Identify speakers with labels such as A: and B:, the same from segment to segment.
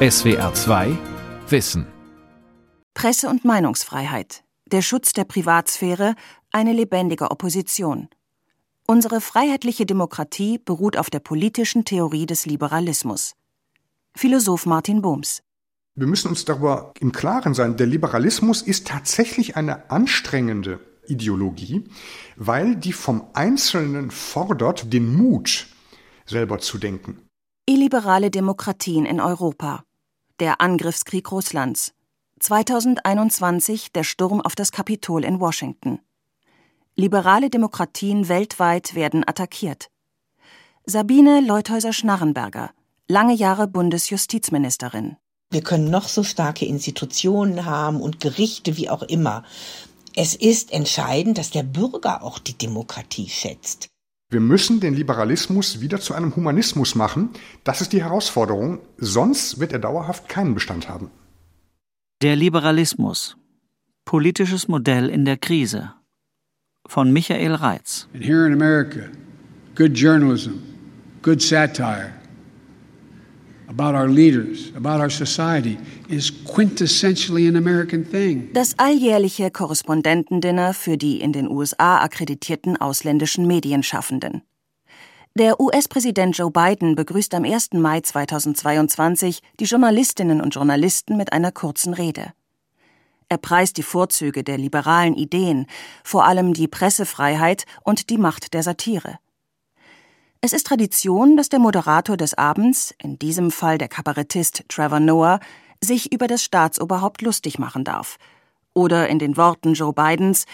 A: SWR 2 Wissen
B: Presse- und Meinungsfreiheit, der Schutz der Privatsphäre, eine lebendige Opposition. Unsere freiheitliche Demokratie beruht auf der politischen Theorie des Liberalismus. Philosoph Martin Bohms.
C: Wir müssen uns darüber im Klaren sein, der Liberalismus ist tatsächlich eine anstrengende Ideologie, weil die vom Einzelnen fordert, den Mut, selber zu denken.
B: Illiberale Demokratien in Europa. Der Angriffskrieg Russlands. 2021 der Sturm auf das Kapitol in Washington. Liberale Demokratien weltweit werden attackiert. Sabine Leuthäuser-Schnarrenberger, lange Jahre Bundesjustizministerin.
D: Wir können noch so starke Institutionen haben und Gerichte, wie auch immer. Es ist entscheidend, dass der Bürger auch die Demokratie schätzt.
C: Wir müssen den Liberalismus wieder zu einem Humanismus machen. Das ist die Herausforderung. Sonst wird er dauerhaft keinen Bestand haben.
E: Der Liberalismus. Politisches Modell in der Krise. Von Michael Reitz.
F: And here in America, good journalism, good satire
B: Das alljährliche Korrespondentendinner für die in den USA akkreditierten ausländischen Medienschaffenden. Der US-Präsident Joe Biden begrüßt am 1. Mai 2022 die Journalistinnen und Journalisten mit einer kurzen Rede. Er preist die Vorzüge der liberalen Ideen, vor allem die Pressefreiheit und die Macht der Satire. Es ist Tradition, dass der Moderator des Abends, in diesem Fall der Kabarettist Trevor Noah, sich über das Staatsoberhaupt lustig machen darf. Oder in den Worten Joe Bidens,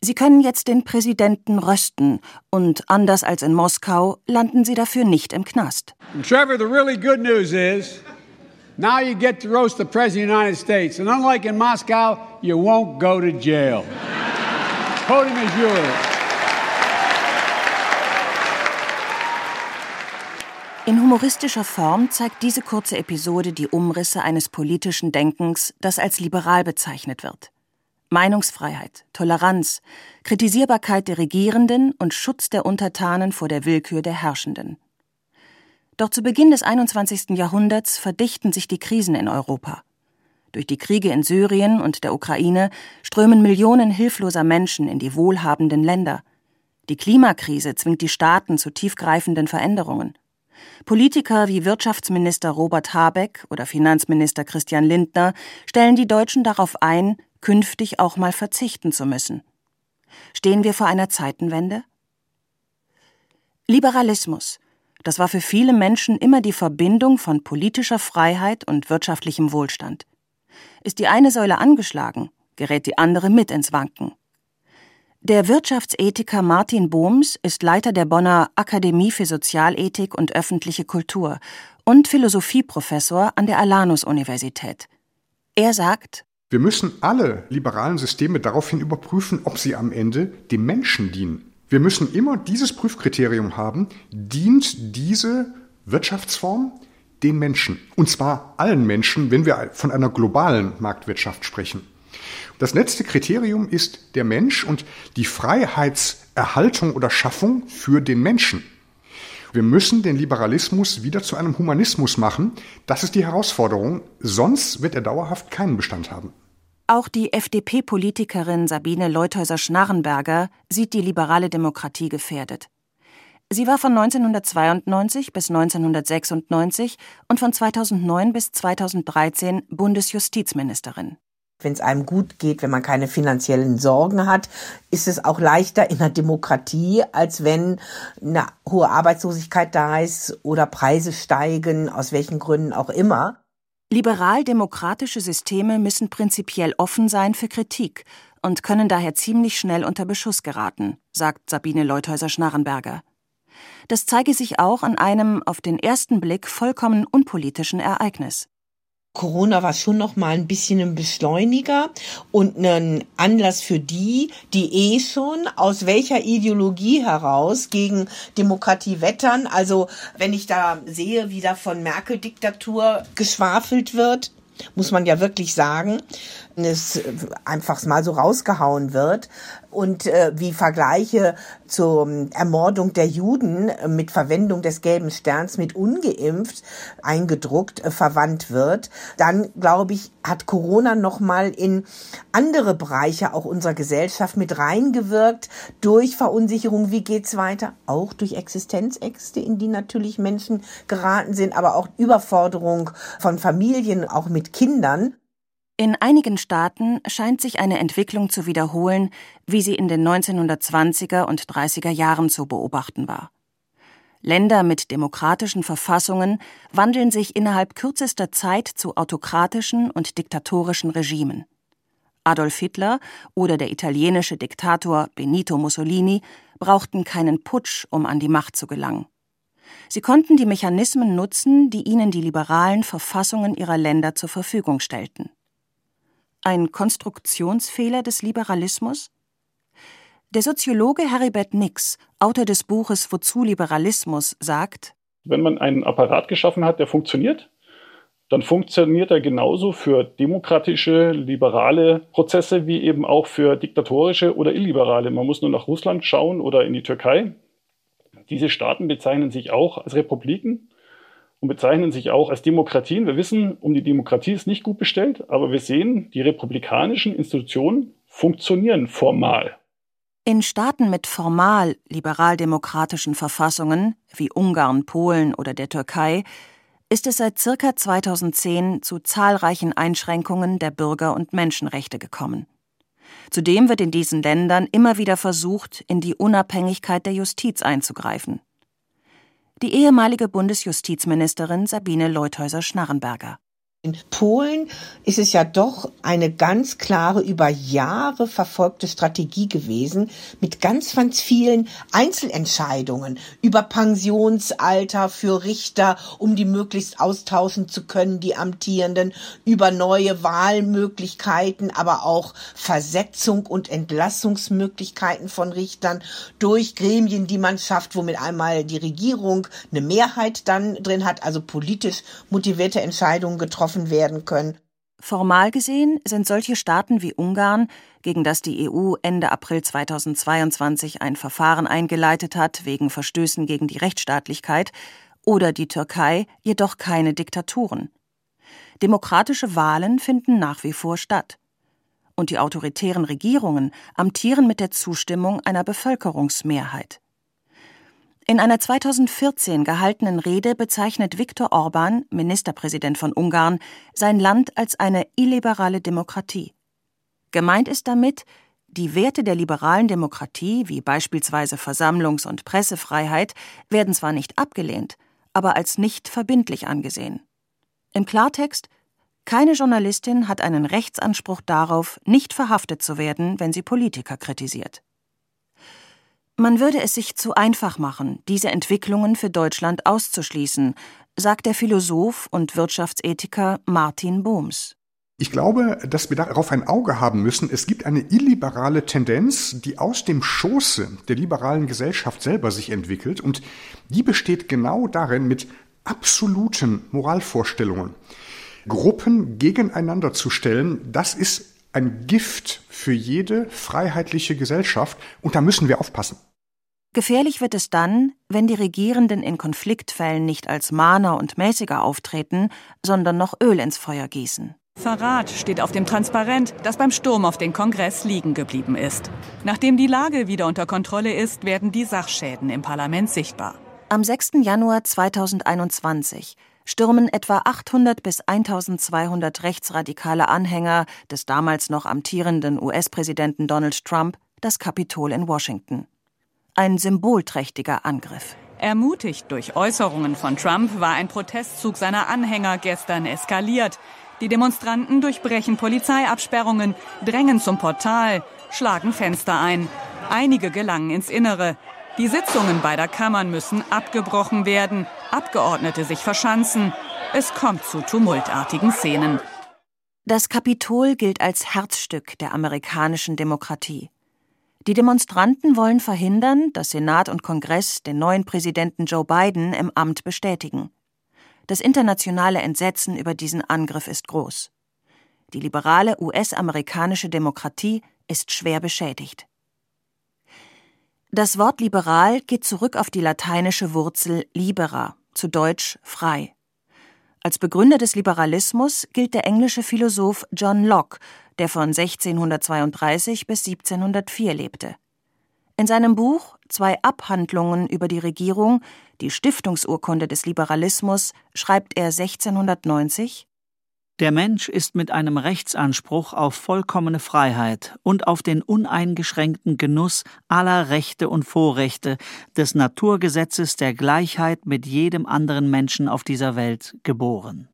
B: Sie können jetzt den Präsidenten rösten und anders als in Moskau landen Sie dafür nicht im Knast.
F: And Trevor, the really good news is now you get to roast the President of the United States. And unlike in Moscow, you won't go to jail. Podium is yours.
B: In humoristischer Form zeigt diese kurze Episode die Umrisse eines politischen Denkens, das als liberal bezeichnet wird. Meinungsfreiheit, Toleranz, Kritisierbarkeit der Regierenden und Schutz der Untertanen vor der Willkür der Herrschenden. Doch zu Beginn des 21. Jahrhunderts verdichten sich die Krisen in Europa. Durch die Kriege in Syrien und der Ukraine strömen Millionen hilfloser Menschen in die wohlhabenden Länder. Die Klimakrise zwingt die Staaten zu tiefgreifenden Veränderungen. Politiker wie Wirtschaftsminister Robert Habeck oder Finanzminister Christian Lindner stellen die Deutschen darauf ein, künftig auch mal verzichten zu müssen. Stehen wir vor einer Zeitenwende? Liberalismus, das war für viele Menschen immer die Verbindung von politischer Freiheit und wirtschaftlichem Wohlstand. Ist die eine Säule angeschlagen, gerät die andere mit ins Wanken. Der Wirtschaftsethiker Martin Bohms ist Leiter der Bonner Akademie für Sozialethik und öffentliche Kultur und Philosophieprofessor an der Alanus-Universität. Er sagt,
C: wir müssen alle liberalen Systeme daraufhin überprüfen, ob sie am Ende dem Menschen dienen. Wir müssen immer dieses Prüfkriterium haben, dient diese Wirtschaftsform den Menschen. Und zwar allen Menschen, wenn wir von einer globalen Marktwirtschaft sprechen. Das letzte Kriterium ist der Mensch und die Freiheitserhaltung oder Schaffung für den Menschen. Wir müssen den Liberalismus wieder zu einem Humanismus machen. Das ist die Herausforderung. Sonst wird er dauerhaft keinen Bestand haben.
B: Auch die FDP-Politikerin Sabine Leuthäuser-Schnarrenberger sieht die liberale Demokratie gefährdet. Sie war von 1992 bis 1996 und von 2009 bis 2013 Bundesjustizministerin.
D: Wenn es einem gut geht, wenn man keine finanziellen Sorgen hat, ist es auch leichter in der Demokratie, als wenn eine hohe Arbeitslosigkeit da ist oder Preise steigen, aus welchen Gründen auch immer.
B: Liberal-demokratische Systeme müssen prinzipiell offen sein für Kritik und können daher ziemlich schnell unter Beschuss geraten, sagt Sabine Leuthäuser-Schnarrenberger. Das zeige sich auch an einem auf den ersten Blick vollkommen unpolitischen Ereignis.
D: Corona war schon noch mal ein bisschen ein Beschleuniger und ein Anlass für die, die eh schon aus welcher Ideologie heraus gegen Demokratie wettern. Also wenn ich da sehe, wie da von Merkel-Diktatur geschwafelt wird, muss man ja wirklich sagen, es einfach mal so rausgehauen wird. Und äh, wie Vergleiche zur Ermordung der Juden mit Verwendung des gelben Sterns mit ungeimpft eingedruckt äh, verwandt wird, dann glaube ich, hat Corona noch mal in andere Bereiche auch unserer Gesellschaft mit reingewirkt. Durch Verunsicherung, wie geht's weiter, auch durch Existenzängste, in die natürlich Menschen geraten sind, aber auch Überforderung von Familien auch mit Kindern.
B: In einigen Staaten scheint sich eine Entwicklung zu wiederholen, wie sie in den 1920er und 30er Jahren zu beobachten war. Länder mit demokratischen Verfassungen wandeln sich innerhalb kürzester Zeit zu autokratischen und diktatorischen Regimen. Adolf Hitler oder der italienische Diktator Benito Mussolini brauchten keinen Putsch, um an die Macht zu gelangen. Sie konnten die Mechanismen nutzen, die ihnen die liberalen Verfassungen ihrer Länder zur Verfügung stellten. Ein Konstruktionsfehler des Liberalismus? Der Soziologe Heribert Nix, Autor des Buches Wozu Liberalismus, sagt,
G: wenn man einen Apparat geschaffen hat, der funktioniert, dann funktioniert er genauso für demokratische, liberale Prozesse wie eben auch für diktatorische oder illiberale. Man muss nur nach Russland schauen oder in die Türkei. Diese Staaten bezeichnen sich auch als Republiken und bezeichnen sich auch als Demokratien. Wir wissen, um die Demokratie ist nicht gut bestellt, aber wir sehen, die republikanischen Institutionen funktionieren formal.
B: In Staaten mit formal liberaldemokratischen Verfassungen wie Ungarn, Polen oder der Türkei ist es seit circa 2010 zu zahlreichen Einschränkungen der Bürger- und Menschenrechte gekommen. Zudem wird in diesen Ländern immer wieder versucht, in die Unabhängigkeit der Justiz einzugreifen die ehemalige Bundesjustizministerin Sabine Leuthäuser-Schnarrenberger.
D: In Polen ist es ja doch eine ganz klare, über Jahre verfolgte Strategie gewesen, mit ganz, ganz vielen Einzelentscheidungen über Pensionsalter für Richter, um die möglichst austauschen zu können, die Amtierenden, über neue Wahlmöglichkeiten, aber auch Versetzung und Entlassungsmöglichkeiten von Richtern durch Gremien, die man schafft, womit einmal die Regierung eine Mehrheit dann drin hat, also politisch motivierte Entscheidungen getroffen getroffen werden können.
B: Formal gesehen sind solche Staaten wie Ungarn, gegen das die EU Ende April 2022 ein Verfahren eingeleitet hat wegen Verstößen gegen die Rechtsstaatlichkeit, oder die Türkei jedoch keine Diktaturen. Demokratische Wahlen finden nach wie vor statt. Und die autoritären Regierungen amtieren mit der Zustimmung einer Bevölkerungsmehrheit. In einer 2014 gehaltenen Rede bezeichnet Viktor Orban, Ministerpräsident von Ungarn, sein Land als eine illiberale Demokratie. Gemeint ist damit, die Werte der liberalen Demokratie, wie beispielsweise Versammlungs- und Pressefreiheit, werden zwar nicht abgelehnt, aber als nicht verbindlich angesehen. Im Klartext, keine Journalistin hat einen Rechtsanspruch darauf, nicht verhaftet zu werden, wenn sie Politiker kritisiert. Man würde es sich zu einfach machen, diese Entwicklungen für Deutschland auszuschließen, sagt der Philosoph und Wirtschaftsethiker Martin Bohms.
C: Ich glaube, dass wir darauf ein Auge haben müssen. Es gibt eine illiberale Tendenz, die aus dem Schoße der liberalen Gesellschaft selber sich entwickelt und die besteht genau darin, mit absoluten Moralvorstellungen Gruppen gegeneinander zu stellen. Das ist ein Gift für jede freiheitliche Gesellschaft und da müssen wir aufpassen.
B: Gefährlich wird es dann, wenn die Regierenden in Konfliktfällen nicht als Mahner und Mäßiger auftreten, sondern noch Öl ins Feuer gießen.
H: Verrat steht auf dem Transparent, das beim Sturm auf den Kongress liegen geblieben ist. Nachdem die Lage wieder unter Kontrolle ist, werden die Sachschäden im Parlament sichtbar.
B: Am 6. Januar 2021 stürmen etwa 800 bis 1200 rechtsradikale Anhänger des damals noch amtierenden US-Präsidenten Donald Trump das Kapitol in Washington. Ein symbolträchtiger Angriff.
H: Ermutigt durch Äußerungen von Trump war ein Protestzug seiner Anhänger gestern eskaliert. Die Demonstranten durchbrechen Polizeiabsperrungen, drängen zum Portal, schlagen Fenster ein. Einige gelangen ins Innere. Die Sitzungen beider Kammern müssen abgebrochen werden, Abgeordnete sich verschanzen. Es kommt zu tumultartigen Szenen.
B: Das Kapitol gilt als Herzstück der amerikanischen Demokratie. Die Demonstranten wollen verhindern, dass Senat und Kongress den neuen Präsidenten Joe Biden im Amt bestätigen. Das internationale Entsetzen über diesen Angriff ist groß. Die liberale US-amerikanische Demokratie ist schwer beschädigt. Das Wort liberal geht zurück auf die lateinische Wurzel libera, zu Deutsch frei. Als Begründer des Liberalismus gilt der englische Philosoph John Locke, der von 1632 bis 1704 lebte. In seinem Buch Zwei Abhandlungen über die Regierung, die Stiftungsurkunde des Liberalismus, schreibt er 1690
E: Der Mensch ist mit einem Rechtsanspruch auf vollkommene Freiheit und auf den uneingeschränkten Genuss aller Rechte und Vorrechte des Naturgesetzes der Gleichheit mit jedem anderen Menschen auf dieser Welt geboren.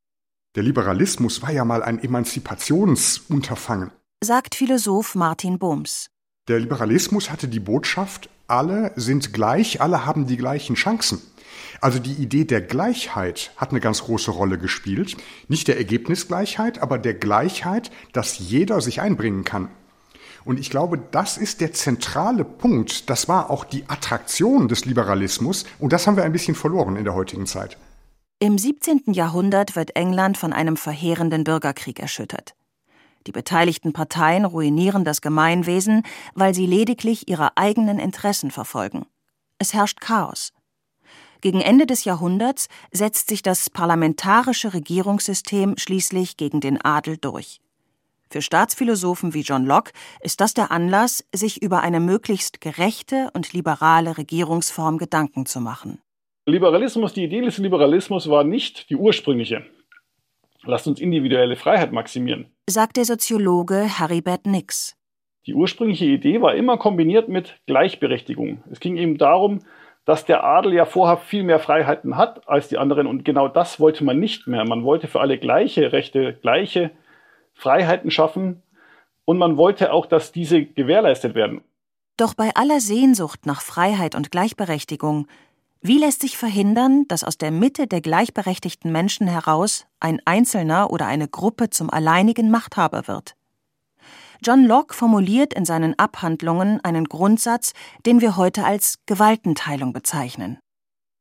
C: Der Liberalismus war ja mal ein Emanzipationsunterfangen,
B: sagt Philosoph Martin Bohms.
C: Der Liberalismus hatte die Botschaft, alle sind gleich, alle haben die gleichen Chancen. Also die Idee der Gleichheit hat eine ganz große Rolle gespielt. Nicht der Ergebnisgleichheit, aber der Gleichheit, dass jeder sich einbringen kann. Und ich glaube, das ist der zentrale Punkt. Das war auch die Attraktion des Liberalismus. Und das haben wir ein bisschen verloren in der heutigen Zeit.
B: Im 17. Jahrhundert wird England von einem verheerenden Bürgerkrieg erschüttert. Die beteiligten Parteien ruinieren das Gemeinwesen, weil sie lediglich ihre eigenen Interessen verfolgen. Es herrscht Chaos. Gegen Ende des Jahrhunderts setzt sich das parlamentarische Regierungssystem schließlich gegen den Adel durch. Für Staatsphilosophen wie John Locke ist das der Anlass, sich über eine möglichst gerechte und liberale Regierungsform Gedanken zu machen.
G: Liberalismus, die Idee des Liberalismus war nicht die ursprüngliche. Lasst uns individuelle Freiheit maximieren,
B: sagt der Soziologe Haribert Nix.
G: Die ursprüngliche Idee war immer kombiniert mit Gleichberechtigung. Es ging eben darum, dass der Adel ja vorher viel mehr Freiheiten hat als die anderen und genau das wollte man nicht mehr. Man wollte für alle gleiche Rechte, gleiche Freiheiten schaffen und man wollte auch, dass diese gewährleistet werden.
B: Doch bei aller Sehnsucht nach Freiheit und Gleichberechtigung wie lässt sich verhindern, dass aus der Mitte der gleichberechtigten Menschen heraus ein Einzelner oder eine Gruppe zum alleinigen Machthaber wird? John Locke formuliert in seinen Abhandlungen einen Grundsatz, den wir heute als Gewaltenteilung bezeichnen.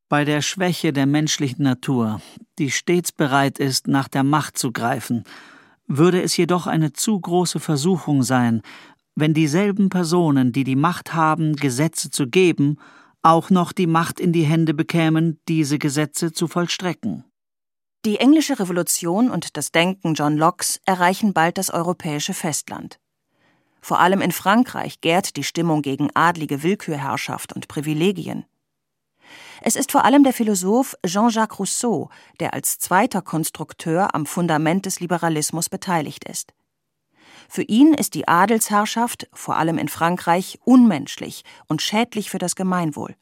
E: Bei der Schwäche der menschlichen Natur, die stets bereit ist, nach der Macht zu greifen, würde es jedoch eine zu große Versuchung sein, wenn dieselben Personen, die die Macht haben, Gesetze zu geben, auch noch die Macht in die Hände bekämen, diese Gesetze zu vollstrecken.
B: Die englische Revolution und das Denken John Lockes erreichen bald das europäische Festland. Vor allem in Frankreich gärt die Stimmung gegen adlige Willkürherrschaft und Privilegien. Es ist vor allem der Philosoph Jean-Jacques Rousseau, der als zweiter Konstrukteur am Fundament des Liberalismus beteiligt ist. Für ihn ist die Adelsherrschaft, vor allem in Frankreich, unmenschlich und schädlich für das Gemeinwohl.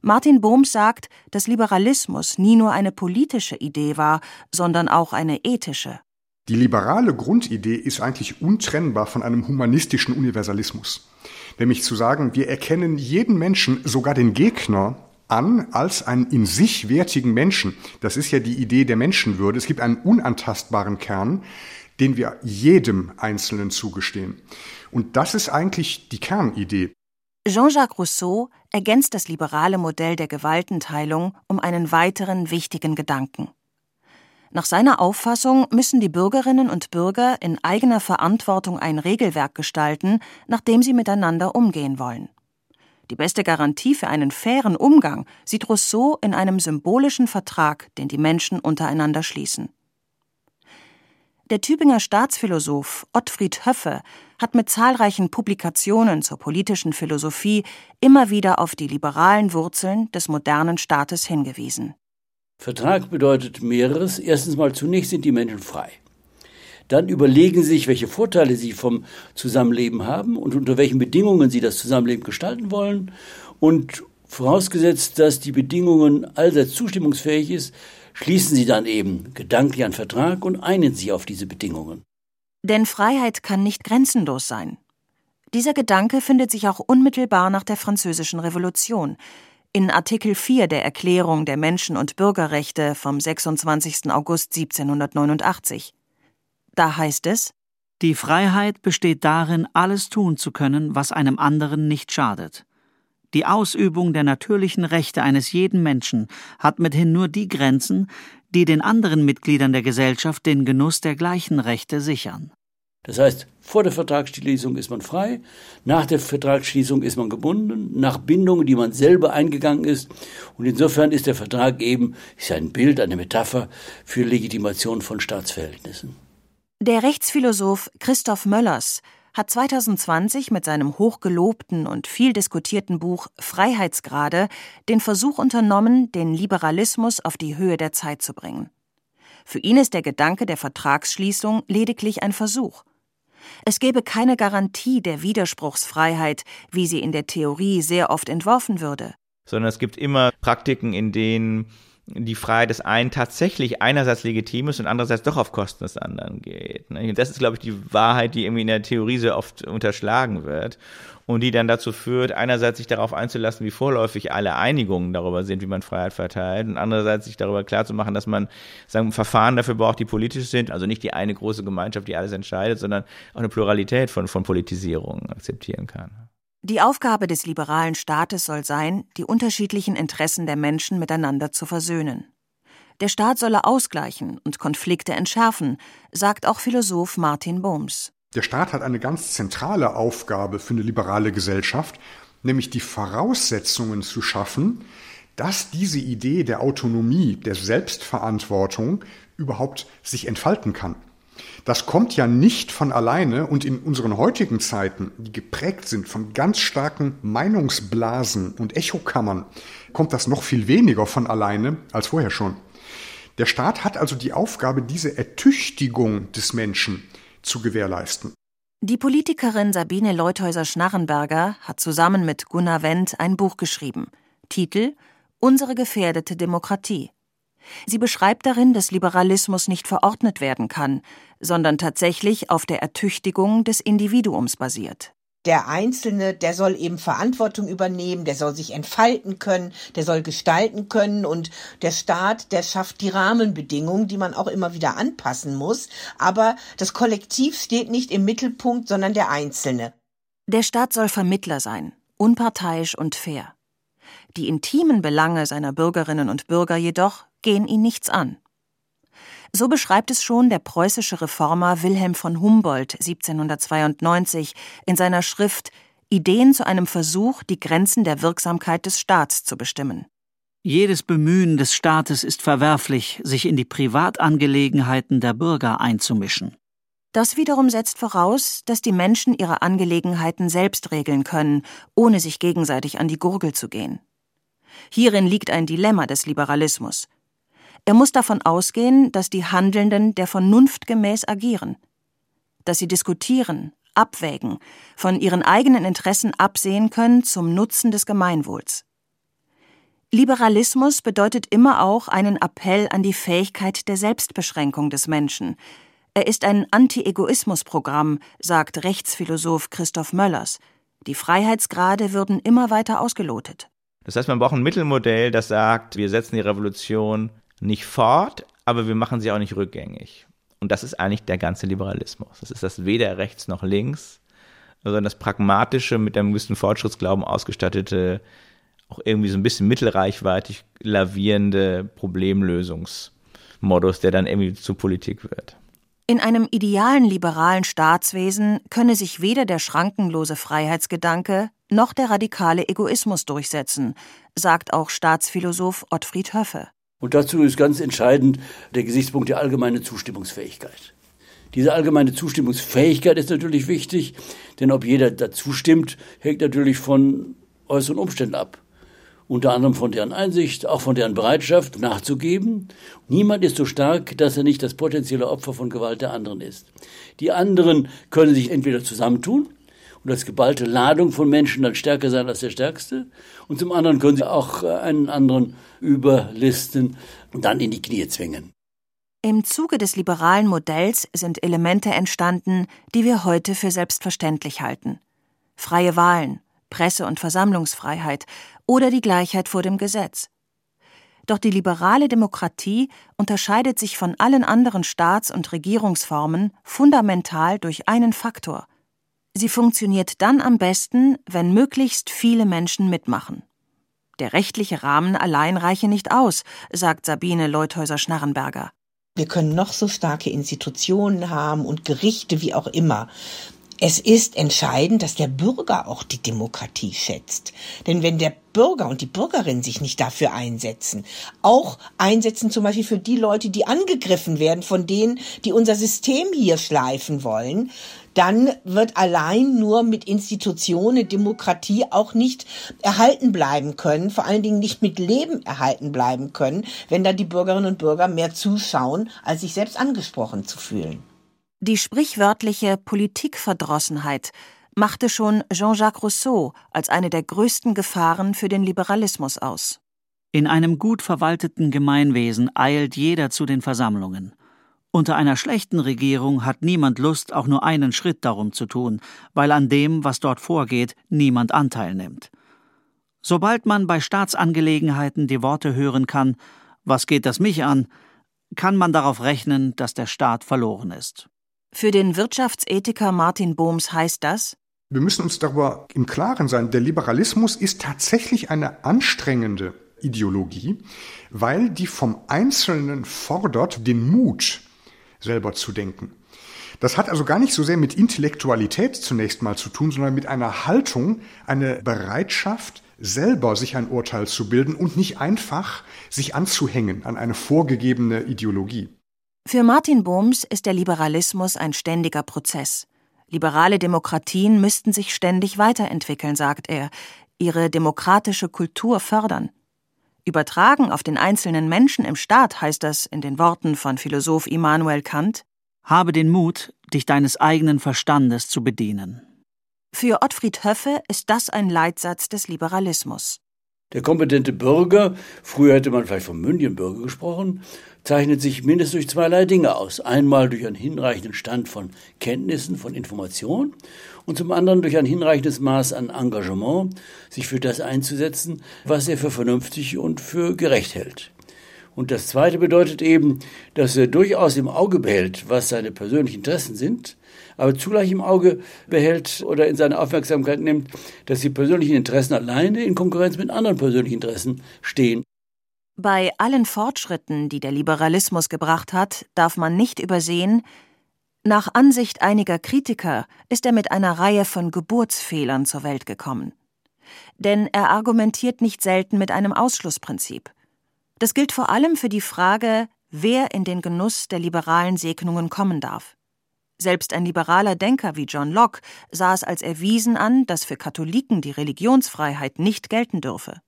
B: Martin Bohm sagt, dass Liberalismus nie nur eine politische Idee war, sondern auch eine ethische.
C: Die liberale Grundidee ist eigentlich untrennbar von einem humanistischen Universalismus. Nämlich zu sagen, wir erkennen jeden Menschen, sogar den Gegner, an als einen in sich wertigen Menschen. Das ist ja die Idee der Menschenwürde. Es gibt einen unantastbaren Kern, den wir jedem Einzelnen zugestehen. Und das ist eigentlich die Kernidee.
B: Jean-Jacques Rousseau ergänzt das liberale Modell der Gewaltenteilung um einen weiteren wichtigen Gedanken. Nach seiner Auffassung müssen die Bürgerinnen und Bürger in eigener Verantwortung ein Regelwerk gestalten, nach dem sie miteinander umgehen wollen. Die beste Garantie für einen fairen Umgang sieht Rousseau in einem symbolischen Vertrag, den die Menschen untereinander schließen. Der Tübinger Staatsphilosoph Ottfried Höffe hat mit zahlreichen Publikationen zur politischen Philosophie immer wieder auf die liberalen Wurzeln des modernen Staates hingewiesen.
I: Vertrag bedeutet mehreres. Erstens mal zunächst sind die Menschen frei. Dann überlegen sie sich, welche Vorteile sie vom Zusammenleben haben und unter welchen Bedingungen sie das Zusammenleben gestalten wollen. Und vorausgesetzt, dass die Bedingungen allseits zustimmungsfähig ist, schließen sie dann eben gedanklich einen Vertrag und einen sie auf diese Bedingungen.
B: Denn Freiheit kann nicht grenzenlos sein. Dieser Gedanke findet sich auch unmittelbar nach der Französischen Revolution. In Artikel 4 der Erklärung der Menschen- und Bürgerrechte vom 26. August 1789. Da heißt es
E: Die Freiheit besteht darin, alles tun zu können, was einem anderen nicht schadet. Die Ausübung der natürlichen Rechte eines jeden Menschen hat mithin nur die Grenzen, die den anderen Mitgliedern der Gesellschaft den Genuss der gleichen Rechte sichern.
I: Das heißt, vor der Vertragsschließung ist man frei, nach der Vertragsschließung ist man gebunden, nach Bindungen, die man selber eingegangen ist. Und insofern ist der Vertrag eben ist ein Bild, eine Metapher für Legitimation von Staatsverhältnissen.
B: Der Rechtsphilosoph Christoph Möllers hat 2020 mit seinem hochgelobten und viel diskutierten Buch Freiheitsgrade den Versuch unternommen, den Liberalismus auf die Höhe der Zeit zu bringen. Für ihn ist der Gedanke der Vertragsschließung lediglich ein Versuch. Es gäbe keine Garantie der Widerspruchsfreiheit, wie sie in der Theorie sehr oft entworfen würde.
J: Sondern es gibt immer Praktiken, in denen die Freiheit des einen tatsächlich einerseits legitim ist und andererseits doch auf Kosten des anderen geht. Ne? Das ist, glaube ich, die Wahrheit, die irgendwie in der Theorie sehr oft unterschlagen wird und die dann dazu führt, einerseits sich darauf einzulassen, wie vorläufig alle Einigungen darüber sind, wie man Freiheit verteilt und andererseits sich darüber klarzumachen, dass man sagen, Verfahren dafür braucht, die politisch sind, also nicht die eine große Gemeinschaft, die alles entscheidet, sondern auch eine Pluralität von, von Politisierungen akzeptieren kann.
B: Die Aufgabe des liberalen Staates soll sein, die unterschiedlichen Interessen der Menschen miteinander zu versöhnen. Der Staat solle ausgleichen und Konflikte entschärfen, sagt auch Philosoph Martin Bohms.
C: Der Staat hat eine ganz zentrale Aufgabe für eine liberale Gesellschaft, nämlich die Voraussetzungen zu schaffen, dass diese Idee der Autonomie, der Selbstverantwortung überhaupt sich entfalten kann. Das kommt ja nicht von alleine und in unseren heutigen Zeiten, die geprägt sind von ganz starken Meinungsblasen und Echokammern, kommt das noch viel weniger von alleine als vorher schon. Der Staat hat also die Aufgabe, diese Ertüchtigung des Menschen zu gewährleisten.
B: Die Politikerin Sabine Leuthäuser-Schnarrenberger hat zusammen mit Gunnar Wendt ein Buch geschrieben. Titel Unsere gefährdete Demokratie. Sie beschreibt darin, dass Liberalismus nicht verordnet werden kann, sondern tatsächlich auf der Ertüchtigung des Individuums basiert.
D: Der Einzelne, der soll eben Verantwortung übernehmen, der soll sich entfalten können, der soll gestalten können und der Staat, der schafft die Rahmenbedingungen, die man auch immer wieder anpassen muss. Aber das Kollektiv steht nicht im Mittelpunkt, sondern der Einzelne.
B: Der Staat soll Vermittler sein, unparteiisch und fair. Die intimen Belange seiner Bürgerinnen und Bürger jedoch gehen ihn nichts an. So beschreibt es schon der preußische Reformer Wilhelm von Humboldt 1792 in seiner Schrift Ideen zu einem Versuch, die Grenzen der Wirksamkeit des Staats zu bestimmen.
E: Jedes Bemühen des Staates ist verwerflich, sich in die Privatangelegenheiten der Bürger einzumischen.
B: Das wiederum setzt voraus, dass die Menschen ihre Angelegenheiten selbst regeln können, ohne sich gegenseitig an die Gurgel zu gehen. Hierin liegt ein Dilemma des Liberalismus. Er muss davon ausgehen, dass die Handelnden der Vernunft gemäß agieren, dass sie diskutieren, abwägen, von ihren eigenen Interessen absehen können zum Nutzen des Gemeinwohls. Liberalismus bedeutet immer auch einen Appell an die Fähigkeit der Selbstbeschränkung des Menschen. Er ist ein Anti-Egoismus-Programm, sagt Rechtsphilosoph Christoph Möllers. Die Freiheitsgrade würden immer weiter ausgelotet.
J: Das heißt, man braucht ein Mittelmodell, das sagt, wir setzen die Revolution nicht fort, aber wir machen sie auch nicht rückgängig. Und das ist eigentlich der ganze Liberalismus. Das ist das weder rechts noch links, sondern das pragmatische, mit einem gewissen Fortschrittsglauben ausgestattete, auch irgendwie so ein bisschen mittelreichweitig lavierende Problemlösungsmodus, der dann irgendwie zur Politik wird.
B: In einem idealen liberalen Staatswesen könne sich weder der schrankenlose Freiheitsgedanke noch der radikale Egoismus durchsetzen, sagt auch Staatsphilosoph Ottfried Höffe.
I: Und dazu ist ganz entscheidend der Gesichtspunkt der allgemeinen Zustimmungsfähigkeit. Diese allgemeine Zustimmungsfähigkeit ist natürlich wichtig, denn ob jeder dazu stimmt, hängt natürlich von äußeren Umständen ab. Unter anderem von deren Einsicht, auch von deren Bereitschaft nachzugeben. Niemand ist so stark, dass er nicht das potenzielle Opfer von Gewalt der anderen ist. Die anderen können sich entweder zusammentun und als geballte Ladung von Menschen dann stärker sein als der Stärkste. Und zum anderen können sie auch äh, einen anderen überlisten und dann in die Knie zwingen.
B: Im Zuge des liberalen Modells sind Elemente entstanden, die wir heute für selbstverständlich halten. Freie Wahlen, Presse- und Versammlungsfreiheit oder die Gleichheit vor dem Gesetz. Doch die liberale Demokratie unterscheidet sich von allen anderen Staats- und Regierungsformen fundamental durch einen Faktor Sie funktioniert dann am besten, wenn möglichst viele Menschen mitmachen. Der rechtliche Rahmen allein reiche nicht aus, sagt Sabine Leuthäuser-Schnarrenberger.
D: Wir können noch so starke Institutionen haben und Gerichte wie auch immer. Es ist entscheidend, dass der Bürger auch die Demokratie schätzt. Denn wenn der Bürger und die Bürgerin sich nicht dafür einsetzen, auch einsetzen zum Beispiel für die Leute, die angegriffen werden von denen, die unser System hier schleifen wollen, dann wird allein nur mit Institutionen Demokratie auch nicht erhalten bleiben können, vor allen Dingen nicht mit Leben erhalten bleiben können, wenn da die Bürgerinnen und Bürger mehr zuschauen, als sich selbst angesprochen zu fühlen.
B: Die sprichwörtliche Politikverdrossenheit machte schon Jean-Jacques Rousseau als eine der größten Gefahren für den Liberalismus aus.
E: In einem gut verwalteten Gemeinwesen eilt jeder zu den Versammlungen. Unter einer schlechten Regierung hat niemand Lust, auch nur einen Schritt darum zu tun, weil an dem, was dort vorgeht, niemand Anteil nimmt. Sobald man bei Staatsangelegenheiten die Worte hören kann, was geht das mich an, kann man darauf rechnen, dass der Staat verloren ist.
B: Für den Wirtschaftsethiker Martin Bohms heißt das,
C: wir müssen uns darüber im Klaren sein, der Liberalismus ist tatsächlich eine anstrengende Ideologie, weil die vom Einzelnen fordert, den Mut, selber zu denken. Das hat also gar nicht so sehr mit Intellektualität zunächst mal zu tun, sondern mit einer Haltung, eine Bereitschaft, selber sich ein Urteil zu bilden und nicht einfach sich anzuhängen an eine vorgegebene Ideologie.
B: Für Martin Bohms ist der Liberalismus ein ständiger Prozess. Liberale Demokratien müssten sich ständig weiterentwickeln, sagt er, ihre demokratische Kultur fördern. Übertragen auf den einzelnen Menschen im Staat heißt das in den Worten von Philosoph Immanuel Kant
E: Habe den Mut, dich deines eigenen Verstandes zu bedienen.
B: Für Ottfried Höffe ist das ein Leitsatz des Liberalismus.
I: Der kompetente Bürger, früher hätte man vielleicht vom mündigen Bürger gesprochen, zeichnet sich mindestens durch zweierlei Dinge aus. Einmal durch einen hinreichenden Stand von Kenntnissen, von Informationen und zum anderen durch ein hinreichendes Maß an Engagement, sich für das einzusetzen, was er für vernünftig und für gerecht hält. Und das Zweite bedeutet eben, dass er durchaus im Auge behält, was seine persönlichen Interessen sind, aber zugleich im Auge behält oder in seine Aufmerksamkeit nimmt, dass die persönlichen Interessen alleine in Konkurrenz mit anderen persönlichen Interessen stehen.
B: Bei allen Fortschritten, die der Liberalismus gebracht hat, darf man nicht übersehen, nach Ansicht einiger Kritiker ist er mit einer Reihe von Geburtsfehlern zur Welt gekommen. Denn er argumentiert nicht selten mit einem Ausschlussprinzip. Das gilt vor allem für die Frage, wer in den Genuss der liberalen Segnungen kommen darf. Selbst ein liberaler Denker wie John Locke sah es als erwiesen an, dass für Katholiken die Religionsfreiheit nicht gelten dürfe.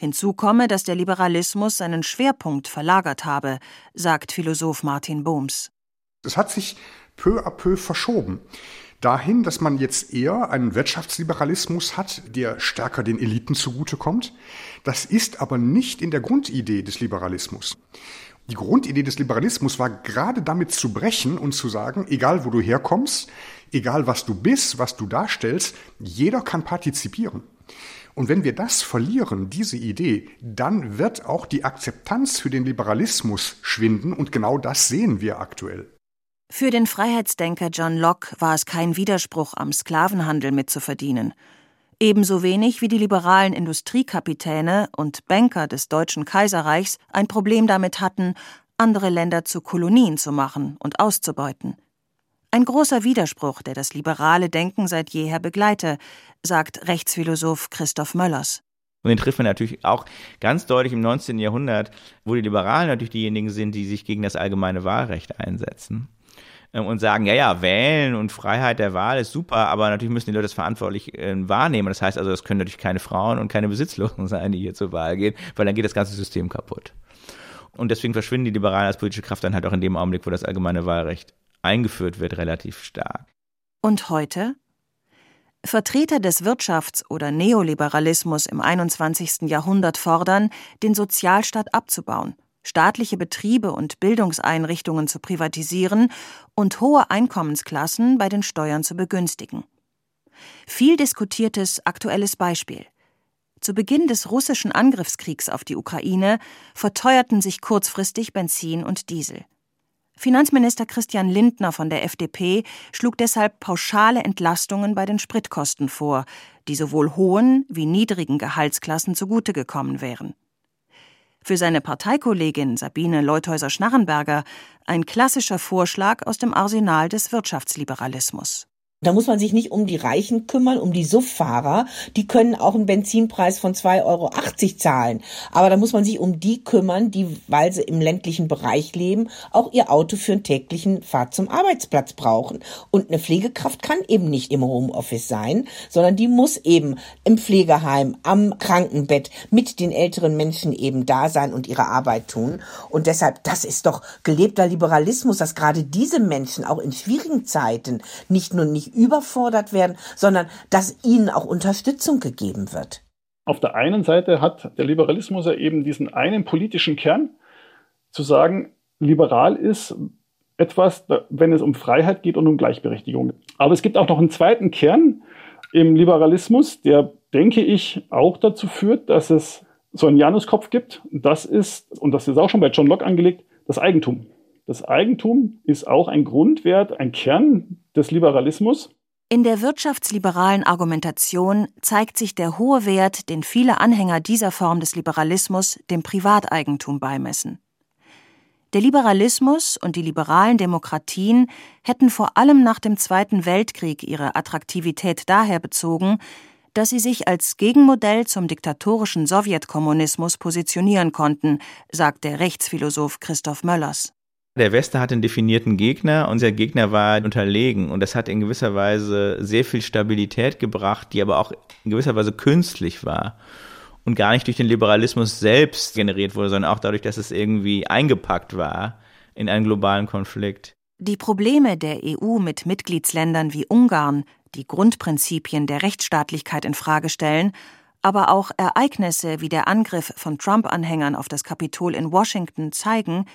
B: Hinzu komme, dass der Liberalismus seinen Schwerpunkt verlagert habe, sagt Philosoph Martin Bohms.
C: Es hat sich peu à peu verschoben. Dahin, dass man jetzt eher einen Wirtschaftsliberalismus hat, der stärker den Eliten zugutekommt. Das ist aber nicht in der Grundidee des Liberalismus. Die Grundidee des Liberalismus war gerade damit zu brechen und zu sagen, egal wo du herkommst, egal was du bist, was du darstellst, jeder kann partizipieren. Und wenn wir das verlieren, diese Idee, dann wird auch die Akzeptanz für den Liberalismus schwinden und genau das sehen wir aktuell.
B: Für den Freiheitsdenker John Locke war es kein Widerspruch, am Sklavenhandel mitzuverdienen. Ebenso wenig wie die liberalen Industriekapitäne und Banker des Deutschen Kaiserreichs ein Problem damit hatten, andere Länder zu Kolonien zu machen und auszubeuten. Ein großer Widerspruch, der das liberale Denken seit jeher begleite, sagt Rechtsphilosoph Christoph Möllers.
J: Und den trifft man natürlich auch ganz deutlich im 19. Jahrhundert, wo die Liberalen natürlich diejenigen sind, die sich gegen das allgemeine Wahlrecht einsetzen ähm, und sagen, ja, ja, wählen und Freiheit der Wahl ist super, aber natürlich müssen die Leute das verantwortlich äh, wahrnehmen. Das heißt also, das können natürlich keine Frauen und keine Besitzlosen sein, die hier zur Wahl gehen, weil dann geht das ganze System kaputt. Und deswegen verschwinden die Liberalen als politische Kraft dann halt auch in dem Augenblick, wo das allgemeine Wahlrecht eingeführt wird, relativ stark.
B: Und heute? Vertreter des Wirtschafts- oder Neoliberalismus im 21. Jahrhundert fordern, den Sozialstaat abzubauen, staatliche Betriebe und Bildungseinrichtungen zu privatisieren und hohe Einkommensklassen bei den Steuern zu begünstigen. Viel diskutiertes aktuelles Beispiel. Zu Beginn des russischen Angriffskriegs auf die Ukraine verteuerten sich kurzfristig Benzin und Diesel. Finanzminister Christian Lindner von der FDP schlug deshalb pauschale Entlastungen bei den Spritkosten vor, die sowohl hohen wie niedrigen Gehaltsklassen zugute gekommen wären. Für seine Parteikollegin Sabine Leuthäuser-Schnarrenberger ein klassischer Vorschlag aus dem Arsenal des Wirtschaftsliberalismus.
D: Da muss man sich nicht um die Reichen kümmern, um die Suffahrer. Die können auch einen Benzinpreis von 2,80 Euro zahlen. Aber da muss man sich um die kümmern, die, weil sie im ländlichen Bereich leben, auch ihr Auto für einen täglichen Fahrt zum Arbeitsplatz brauchen. Und eine Pflegekraft kann eben nicht im Homeoffice sein, sondern die muss eben im Pflegeheim, am Krankenbett mit den älteren Menschen eben da sein und ihre Arbeit tun. Und deshalb, das ist doch gelebter Liberalismus, dass gerade diese Menschen auch in schwierigen Zeiten nicht nur nicht überfordert werden, sondern dass ihnen auch Unterstützung gegeben wird.
G: Auf der einen Seite hat der Liberalismus ja eben diesen einen politischen Kern, zu sagen, liberal ist etwas, wenn es um Freiheit geht und um Gleichberechtigung. Aber es gibt auch noch einen zweiten Kern im Liberalismus, der, denke ich, auch dazu führt, dass es so einen Januskopf gibt. Das ist, und das ist auch schon bei John Locke angelegt, das Eigentum. Das Eigentum ist auch ein Grundwert, ein Kern des Liberalismus.
B: In der wirtschaftsliberalen Argumentation zeigt sich der hohe Wert, den viele Anhänger dieser Form des Liberalismus dem Privateigentum beimessen. Der Liberalismus und die liberalen Demokratien hätten vor allem nach dem Zweiten Weltkrieg ihre Attraktivität daher bezogen, dass sie sich als Gegenmodell zum diktatorischen Sowjetkommunismus positionieren konnten, sagt der Rechtsphilosoph Christoph Möllers.
J: Der Westen hat einen definierten Gegner und der Gegner war unterlegen und das hat in gewisser Weise sehr viel Stabilität gebracht, die aber auch in gewisser Weise künstlich war und gar nicht durch den Liberalismus selbst generiert wurde, sondern auch dadurch, dass es irgendwie eingepackt war in einen globalen Konflikt.
B: Die Probleme der EU mit Mitgliedsländern wie Ungarn, die Grundprinzipien der Rechtsstaatlichkeit in Frage stellen, aber auch Ereignisse wie der Angriff von Trump-Anhängern auf das Kapitol in Washington zeigen,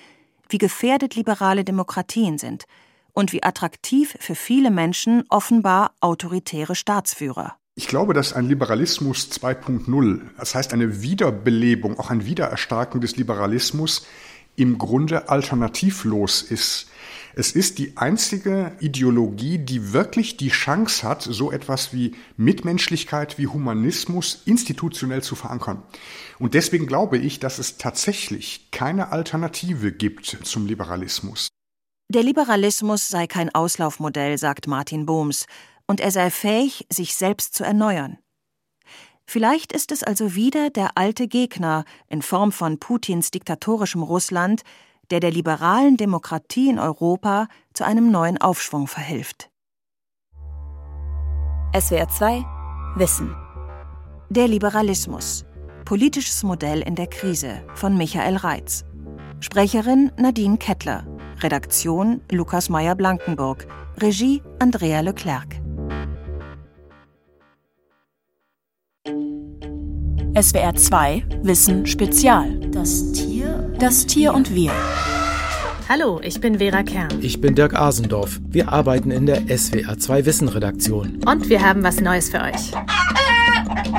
B: wie gefährdet liberale Demokratien sind und wie attraktiv für viele Menschen offenbar autoritäre Staatsführer.
C: Ich glaube, dass ein Liberalismus 2.0, das heißt eine Wiederbelebung, auch ein Wiedererstarken des Liberalismus, im Grunde alternativlos ist. Es ist die einzige Ideologie, die wirklich die Chance hat, so etwas wie Mitmenschlichkeit, wie Humanismus institutionell zu verankern. Und deswegen glaube ich, dass es tatsächlich keine Alternative gibt zum Liberalismus.
B: Der Liberalismus sei kein Auslaufmodell, sagt Martin Bohms, und er sei fähig, sich selbst zu erneuern. Vielleicht ist es also wieder der alte Gegner in Form von Putins diktatorischem Russland, der der liberalen Demokratie in Europa zu einem neuen Aufschwung verhilft.
K: SWR 2 Wissen
B: Der Liberalismus. Politisches Modell in der Krise von Michael Reitz. Sprecherin Nadine Kettler. Redaktion Lukas Meyer-Blankenburg. Regie Andrea Leclerc.
K: SWR 2 Wissen Spezial.
L: Das Tier.
K: Das Tier und wir.
L: Hallo, ich bin Vera Kern.
M: Ich bin Dirk Asendorf. Wir arbeiten in der SWR 2 Wissen Redaktion.
L: Und wir haben was Neues für euch.